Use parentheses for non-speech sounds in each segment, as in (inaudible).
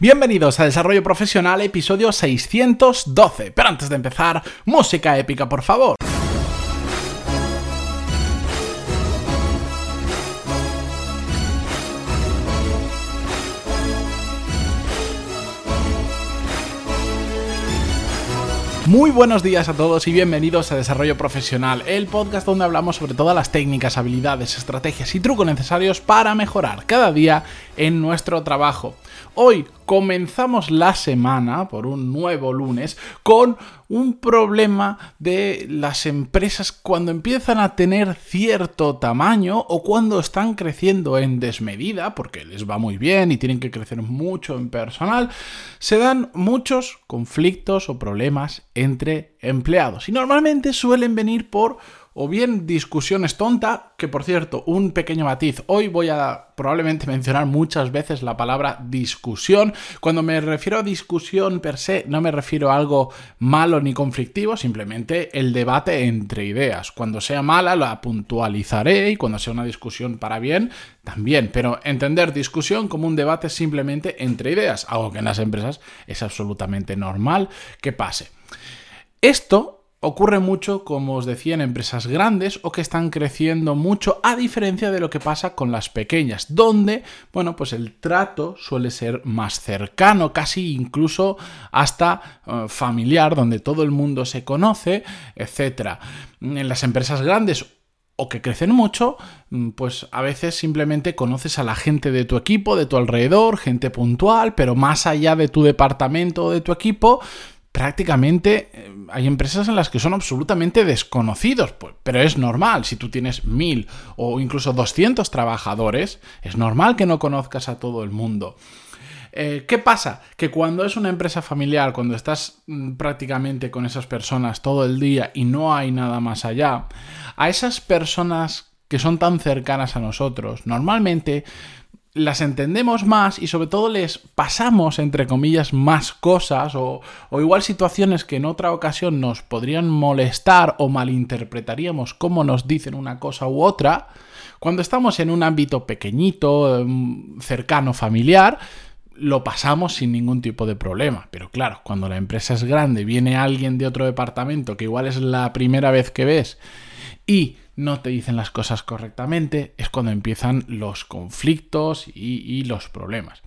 Bienvenidos a Desarrollo Profesional, episodio 612. Pero antes de empezar, música épica, por favor. Muy buenos días a todos y bienvenidos a Desarrollo Profesional, el podcast donde hablamos sobre todas las técnicas, habilidades, estrategias y trucos necesarios para mejorar cada día en nuestro trabajo. Hoy comenzamos la semana, por un nuevo lunes, con un problema de las empresas cuando empiezan a tener cierto tamaño o cuando están creciendo en desmedida, porque les va muy bien y tienen que crecer mucho en personal, se dan muchos conflictos o problemas entre empleados. Y normalmente suelen venir por o bien discusiones tonta, que por cierto, un pequeño matiz, hoy voy a probablemente mencionar muchas veces la palabra discusión. Cuando me refiero a discusión per se, no me refiero a algo malo ni conflictivo, simplemente el debate entre ideas. Cuando sea mala la puntualizaré y cuando sea una discusión para bien, también. Pero entender discusión como un debate simplemente entre ideas, algo que en las empresas es absolutamente normal que pase. Esto Ocurre mucho, como os decía, en empresas grandes o que están creciendo mucho, a diferencia de lo que pasa con las pequeñas, donde, bueno, pues el trato suele ser más cercano, casi incluso hasta eh, familiar, donde todo el mundo se conoce, etc. En las empresas grandes o que crecen mucho, mm, pues a veces simplemente conoces a la gente de tu equipo, de tu alrededor, gente puntual, pero más allá de tu departamento o de tu equipo, prácticamente eh, hay empresas en las que son absolutamente desconocidos, pues, pero es normal, si tú tienes mil o incluso 200 trabajadores, es normal que no conozcas a todo el mundo. Eh, ¿Qué pasa? Que cuando es una empresa familiar, cuando estás mm, prácticamente con esas personas todo el día y no hay nada más allá, a esas personas que son tan cercanas a nosotros, normalmente las entendemos más y sobre todo les pasamos, entre comillas, más cosas o, igual situaciones que en otra ocasión nos podrían molestar o malinterpretaríamos cómo nos dicen una cosa u otra, cuando estamos en un ámbito pequeñito, em, cercano, familiar, lo pasamos sin ningún tipo de problema. Pero claro, cuando la empresa es grande, viene alguien de otro departamento que igual es la primera vez que ves y no te dicen las cosas correctamente, es cuando empiezan los conflictos y, los problemas.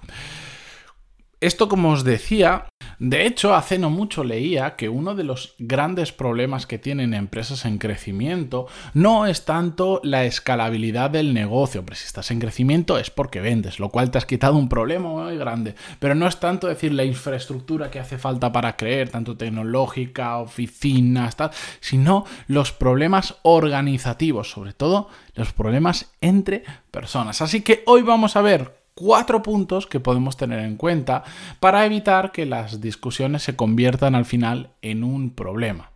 Esto, como os decía, de hecho, hace no mucho leía que uno de los grandes problemas que tienen empresas en crecimiento no es tanto la escalabilidad del negocio, pero si estás en crecimiento es porque vendes, lo cual te has quitado un problema muy grande, pero no es tanto decir la infraestructura que hace falta para creer, tanto tecnológica, oficinas, tal, sino los problemas organizativos, sobre todo los problemas entre personas. Así que hoy vamos a ver cuatro puntos que podemos tener en cuenta para evitar que las discusiones se conviertan al final en un problema.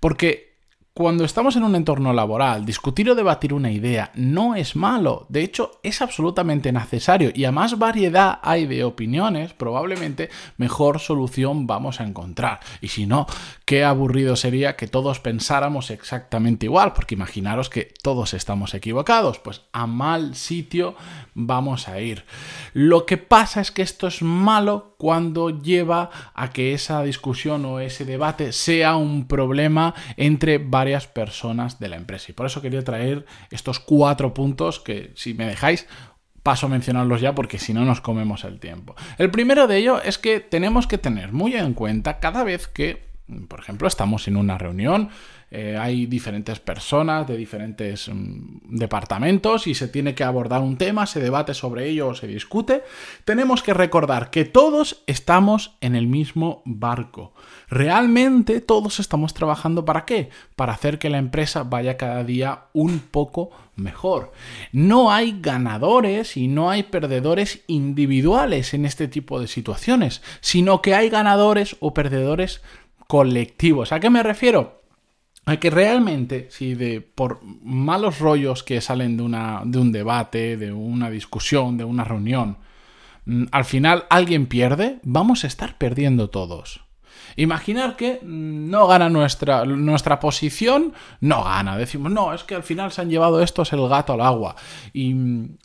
Porque cuando estamos en un entorno laboral, discutir o debatir una idea no es malo, de hecho es absolutamente necesario y a más variedad hay de opiniones, probablemente mejor solución vamos a encontrar. Y si no, qué aburrido sería que todos pensáramos exactamente igual, porque imaginaros que todos estamos equivocados, pues a mal sitio vamos a ir. Lo que pasa es que esto es malo cuando lleva a que esa discusión o ese debate sea un problema entre varios varias personas de la empresa. Y por eso quería traer estos cuatro puntos que, si me dejáis, paso a mencionarlos ya porque si no nos comemos el tiempo. El primero de ello es que tenemos que tener muy en cuenta cada vez que, por ejemplo, estamos en una reunión, eh, hay diferentes personas de diferentes mm, departamentos y se tiene que abordar un tema, se debate sobre ello o se discute, tenemos que recordar que todos estamos en el mismo barco. Realmente todos estamos trabajando para qué? Para hacer que la empresa vaya cada día un poco mejor. No hay ganadores y no hay perdedores individuales en este tipo de situaciones, sino que hay ganadores o perdedores colectivos. ¿A qué me refiero? a que realmente, si de por malos rollos que salen de, una, de un debate, de una discusión, de una reunión, mm, al final alguien pierde, vamos a estar perdiendo todos. Imaginar que no gana nuestra, nuestra posición, no gana. Decimos, no, es que al final se han llevado estos el gato al agua. Y,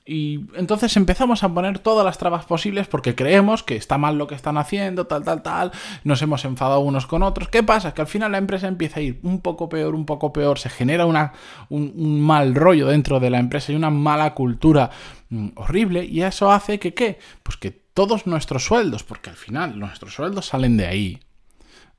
y, entonces empezamos a poner todas las trabas posibles porque creemos que está mal lo que están haciendo, tal, tal, tal. Nos hemos enfadado unos con otros. ¿Qué pasa? Que al final la empresa empieza a ir un poco peor, un poco peor. Se genera una, un, un mal rollo dentro de la empresa y una mala cultura mm, horrible. Y eso hace que, ¿qué? Pues que todos nuestros sueldos, porque al final nuestros sueldos salen de ahí,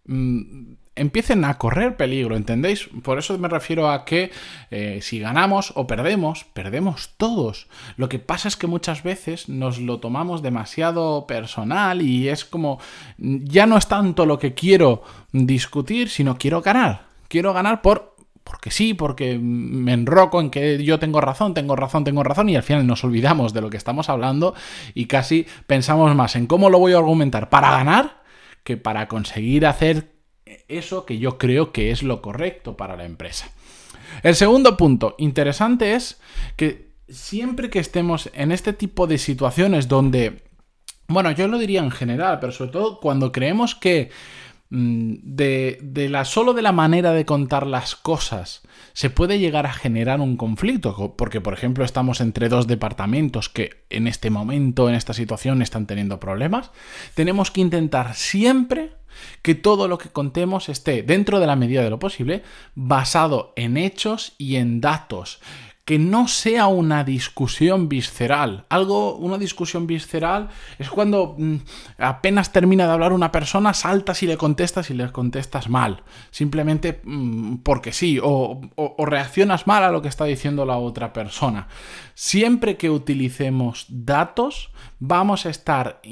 Mm, empiecen a correr peligro, ¿entendéis? Por eso me refiero a que eh, si ganamos o perdemos, perdemos todos. Lo que pasa es que muchas veces nos lo tomamos demasiado personal y es como, ya no es tanto lo que quiero discutir, sino quiero ganar. Quiero ganar por porque sí, porque me enroco en que yo tengo razón, tengo razón, tengo razón, y al final nos olvidamos de lo que estamos hablando y casi pensamos más en cómo lo voy a argumentar para ganar que para conseguir hacer eso que yo creo que es lo correcto para la empresa. El segundo punto interesante es que siempre que estemos en este tipo de situaciones donde, bueno, yo lo diría en general, pero sobre todo cuando creemos que de, de, la solo de la manera de contar las cosas se puede llegar a generar un conflicto, porque por ejemplo estamos entre dos departamentos que en este momento, en esta situación, están teniendo problemas, tenemos que intentar siempre que todo lo que contemos esté dentro de la medida de lo posible basado en hechos y en datos que no sea una discusión visceral. Algo, una discusión visceral es cuando mm, apenas termina de hablar una persona, saltas y le contestas y le contestas mal. Simplemente mm, porque sí, o, reaccionas mal a lo que está diciendo la otra persona. Siempre que utilicemos datos, vamos a estar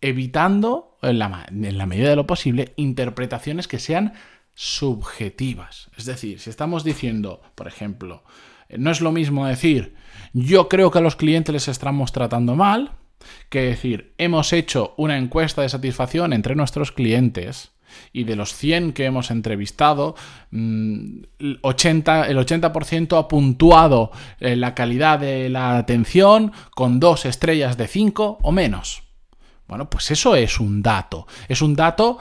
evitando, en la, en la medida de lo posible, interpretaciones que sean subjetivas. Es decir, si estamos diciendo, por ejemplo, no es lo mismo decir, yo creo que a los clientes les estamos tratando mal, que decir, hemos hecho una encuesta de satisfacción entre nuestros clientes y de los 100 que hemos entrevistado, 80, mm, el 80% ha puntuado eh, la calidad de la atención con dos estrellas de 5 o menos. Bueno, pues eso es un dato. Es un dato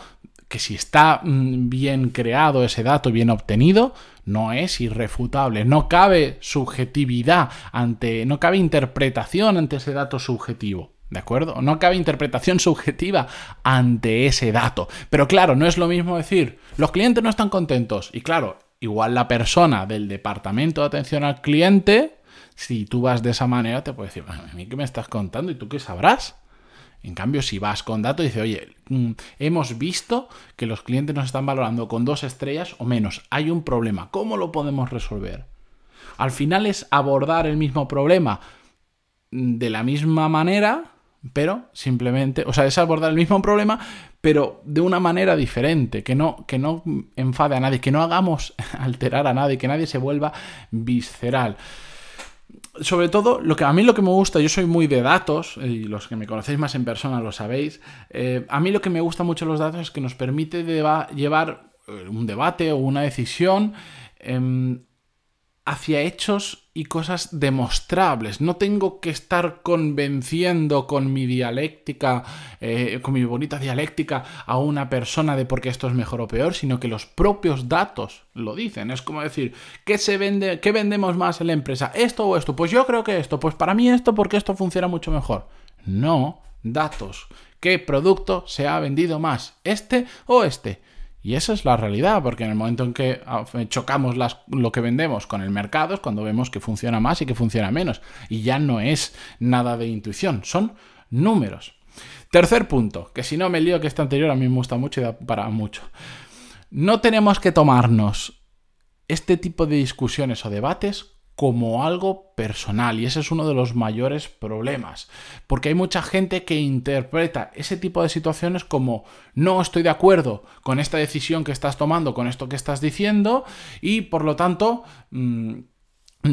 que si está mm, bien creado ese dato, bien obtenido, no es irrefutable. No cabe subjetividad ante, no cabe interpretación ante ese dato subjetivo. ¿De acuerdo? No cabe interpretación subjetiva ante ese dato. Pero claro, no es lo mismo decir, los clientes no están contentos. Y claro, igual la persona del departamento de atención al cliente, si tú vas de esa manera, te puede decir, ¿a mí qué me estás contando? ¿Y tú qué sabrás? En cambio, si vas con datos, dice, oye, mm, hemos visto que los clientes nos están valorando con dos estrellas o menos. Hay un problema. ¿Cómo lo podemos resolver? Al final es abordar el mismo problema de la misma manera, pero simplemente, o sea, es abordar el mismo problema, pero de una manera diferente, que no, que no enfade a nadie, que no hagamos (laughs) alterar a nadie, que nadie se vuelva visceral sobre todo, lo que a mí lo que me gusta, yo soy muy de datos, y los que me conocéis más en persona lo sabéis, eh, a mí lo que me gusta mucho los datos es que nos permite llevar eh, un debate o una decisión em, hacia hechos y cosas demostrables. No tengo que estar convenciendo con mi dialéctica, eh, con mi bonita dialéctica, a una persona de por qué esto es mejor o peor, sino que los propios datos lo dicen. Es como decir, ¿qué se vende, qué vendemos más en la empresa? ¿Esto o esto? Pues yo creo que esto. Pues para mí esto, porque esto funciona mucho mejor. No, datos. ¿Qué producto se ha vendido más? ¿Este o este? Y esa es la realidad, porque en el momento en que ah, chocamos lo que vendemos con el mercado es cuando vemos que funciona más y que funciona menos. Y ya no es nada de intuición, son números. Tercer punto, que si no me lío que este anterior a mí me gusta mucho y da para mucho. No tenemos que tomarnos este tipo de discusiones o debates como algo personal y ese es uno de los mayores problemas porque hay mucha gente que interpreta ese tipo de situaciones como no estoy de acuerdo con esta decisión que estás tomando, con esto que estás diciendo y por lo tanto mm,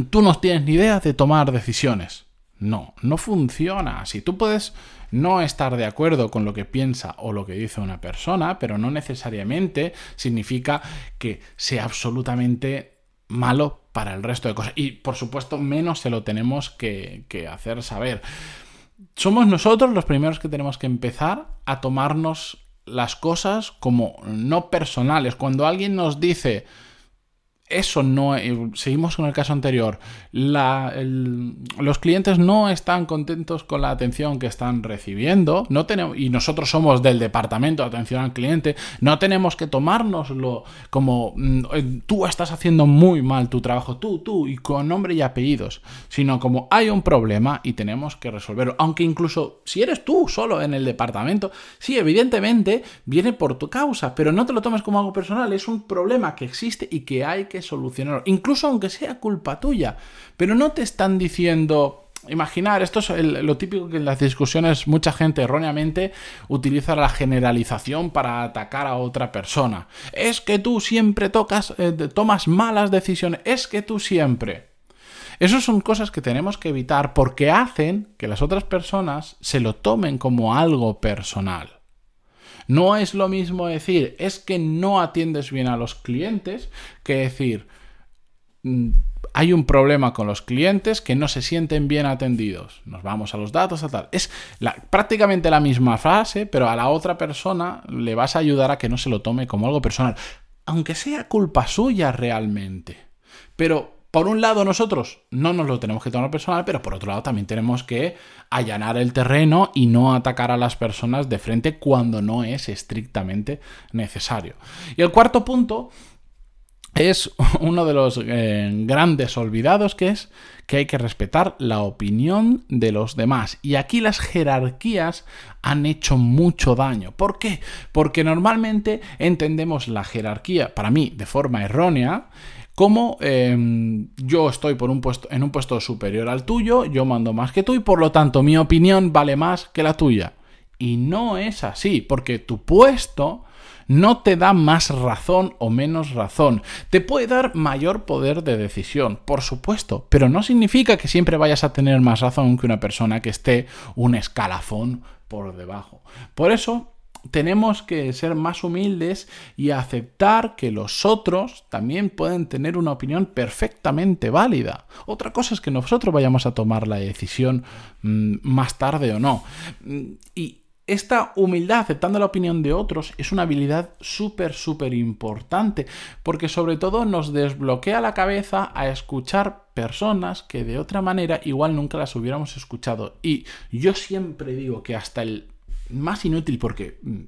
tú no tienes ni idea de tomar decisiones. No, no funciona Si Tú puedes no estar de acuerdo con lo que piensa o lo que dice una persona, pero no necesariamente significa que sea absolutamente malo para el resto de cosas. Y por supuesto, menos se lo tenemos que, hacer saber. Somos nosotros los primeros que tenemos que empezar a tomarnos las cosas como no personales. Cuando alguien nos dice, eso no, eh, seguimos con el caso anterior, los clientes no están contentos con la atención que están recibiendo, no tenemos, y nosotros somos del departamento de atención al cliente, no tenemos que tomárnoslo como mm, eh, tú estás haciendo muy mal tu trabajo, tú, tú, y con nombre y apellidos, sino como hay un problema y tenemos que resolverlo, aunque incluso si eres tú solo en el departamento, sí, evidentemente viene por tu causa, pero no te lo tomes como algo personal, es un problema que existe y que hay que solucionarlo, incluso aunque sea culpa tuya. Pero no te están diciendo, imaginar, esto es lo típico que en las discusiones mucha gente erróneamente utiliza la generalización para atacar a otra persona. Es que tú siempre tocas, eh, tomas malas decisiones, es que tú siempre. Esas son cosas que tenemos que evitar porque hacen que las otras personas se lo tomen como algo personal. No es lo mismo decir es que no atiendes bien a los clientes que decir mm, hay un problema con los clientes que no se sienten bien atendidos. Nos vamos a los datos, a tal. Es prácticamente la misma frase, pero a la otra persona le vas a ayudar a que no se lo tome como algo personal, aunque sea culpa suya realmente. Pero por un lado nosotros no nos lo tenemos que tomar personal, pero por otro lado también tenemos que allanar el terreno y no atacar a las personas de frente cuando no es estrictamente necesario. Y el cuarto punto es (laughs) uno de los eh, grandes olvidados que es que hay que respetar la opinión de los demás. Y aquí las jerarquías han hecho mucho daño. ¿Por qué? Porque normalmente entendemos la jerarquía, para mí, de forma errónea, como em, yo estoy por un puesto, en un puesto superior al tuyo, yo mando más que tú y por lo tanto mi opinión vale más que la tuya. Y no es así, porque tu puesto no te da más razón o menos razón. Te puede dar mayor poder de decisión, por supuesto, pero no significa que siempre vayas a tener más razón que una persona que esté un escalafón por debajo. Por eso tenemos que ser más humildes y aceptar que los otros también pueden tener una opinión perfectamente válida. Otra cosa es que nosotros vayamos a tomar la decisión mm, más tarde o no. Mm, y esta humildad, aceptando la opinión de otros, es una habilidad súper, súper importante, porque sobre todo nos desbloquea la cabeza a escuchar personas que de otra manera igual nunca las hubiéramos escuchado. Y yo siempre digo que hasta el más inútil porque mm,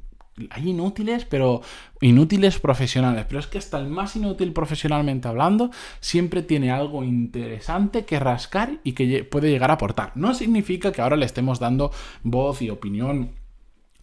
hay inútiles, pero inútiles profesionales. Pero es que hasta el más inútil profesionalmente hablando siempre tiene algo interesante que rascar y que puede llegar a aportar. No significa que ahora le estemos dando voz y opinión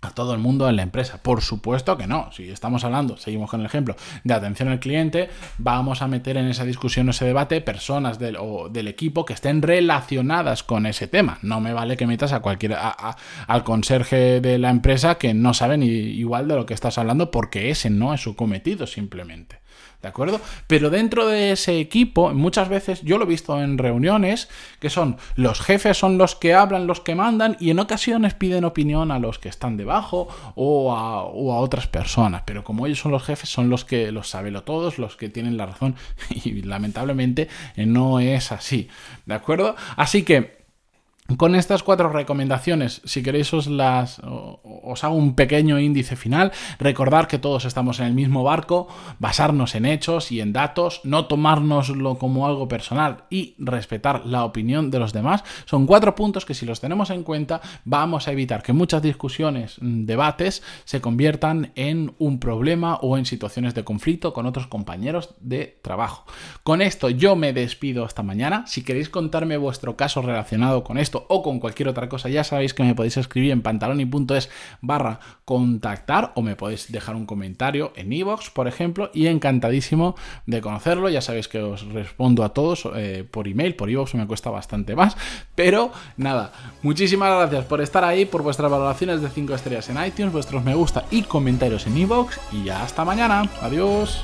a todo el mundo en la empresa. Por supuesto que no. Si estamos hablando, seguimos con el ejemplo, de atención al cliente, vamos a meter en esa discusión, ese debate, personas del, del equipo que estén relacionadas con ese tema. No me vale que metas a cualquier, al conserje de la empresa que no sabe ni igual de lo que estás hablando porque ese no es su cometido simplemente. ¿De acuerdo? Pero dentro de ese equipo, muchas veces yo lo he visto en reuniones, que son los jefes son los que hablan, los que mandan, y en ocasiones piden opinión a los que están debajo o a, otras personas. Pero como ellos son los jefes, son los que los saben todos, los que tienen la razón, (laughs) y lamentablemente no es así. ¿De acuerdo? Así que con estas cuatro recomendaciones, si queréis os las os hago un pequeño índice final. Recordar que todos estamos en el mismo barco, basarnos en hechos y en datos, no tomárnoslo como algo personal y respetar la opinión de los demás. Son cuatro puntos que si los tenemos en cuenta vamos a evitar que muchas discusiones, mm, debates se conviertan en un problema o en situaciones de conflicto con otros compañeros de trabajo. Con esto yo me despido hasta mañana. Si queréis contarme vuestro caso relacionado con esto, o con cualquier otra cosa, ya sabéis que me podéis escribir en pantaloni.es barra contactar o me podéis dejar un comentario en iVoox, por ejemplo, y encantadísimo de conocerlo. Ya sabéis que os respondo a todos eh, por email, por iVoox me cuesta bastante más, pero nada, muchísimas gracias por estar ahí, por vuestras valoraciones de 5 estrellas en iTunes, vuestros me gusta y comentarios en iVoox, y ya hasta mañana. Adiós.